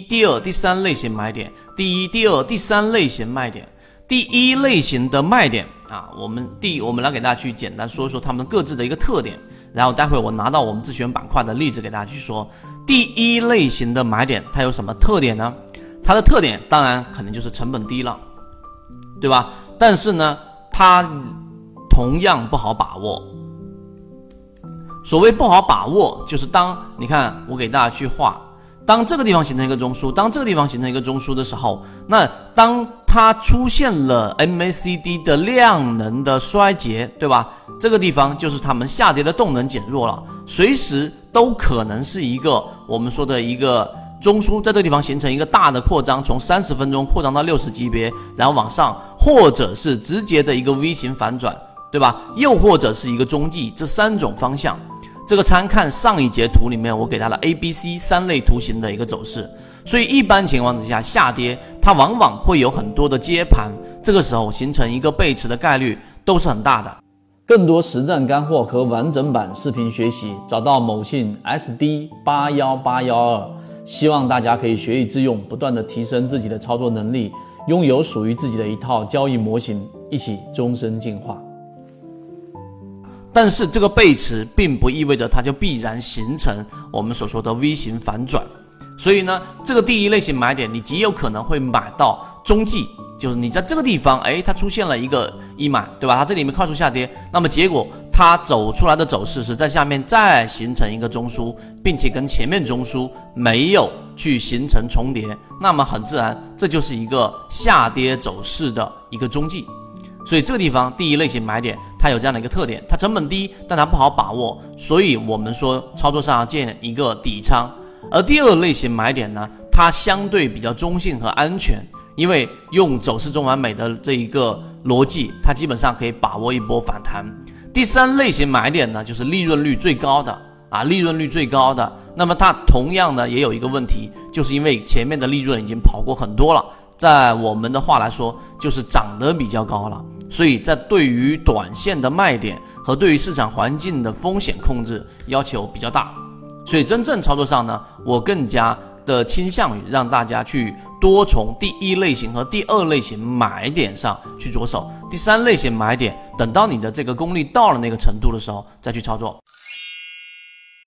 第二、第三类型买点，第一、第二、第三类型卖点。第一类型的卖点啊，我们第我们来给大家去简单说一说他们各自的一个特点，然后待会我拿到我们自选板块的例子给大家去说。第一类型的买点它有什么特点呢？它的特点当然肯定就是成本低了，对吧？但是呢，它同样不好把握。所谓不好把握，就是当你看我给大家去画。当这个地方形成一个中枢，当这个地方形成一个中枢的时候，那当它出现了 MACD 的量能的衰竭，对吧？这个地方就是它们下跌的动能减弱了，随时都可能是一个我们说的一个中枢，在这个地方形成一个大的扩张，从三十分钟扩张到六十级别，然后往上，或者是直接的一个 V 型反转，对吧？又或者是一个中继，这三种方向。这个参看上一节图里面，我给它的 A、B、C 三类图形的一个走势，所以一般情况之下下跌，它往往会有很多的接盘，这个时候形成一个背驰的概率都是很大的。更多实战干货和完整版视频学习，找到某信 SD 八幺八幺二，希望大家可以学以致用，不断的提升自己的操作能力，拥有属于自己的一套交易模型，一起终身进化。但是这个背驰并不意味着它就必然形成我们所说的 V 型反转，所以呢，这个第一类型买点你极有可能会买到中继，就是你在这个地方，哎，它出现了一个一买，对吧？它这里面快速下跌，那么结果它走出来的走势是在下面再形成一个中枢，并且跟前面中枢没有去形成重叠，那么很自然，这就是一个下跌走势的一个中继。所以这个地方第一类型买点，它有这样的一个特点，它成本低，但它不好把握，所以我们说操作上要建一个底仓。而第二类型买点呢，它相对比较中性和安全，因为用走势中完美的这一个逻辑，它基本上可以把握一波反弹。第三类型买点呢，就是利润率最高的啊，利润率最高的，那么它同样呢也有一个问题，就是因为前面的利润已经跑过很多了，在我们的话来说，就是涨得比较高了。所以在对于短线的卖点和对于市场环境的风险控制要求比较大，所以真正操作上呢，我更加的倾向于让大家去多从第一类型和第二类型买点上去着手，第三类型买点等到你的这个功力到了那个程度的时候再去操作。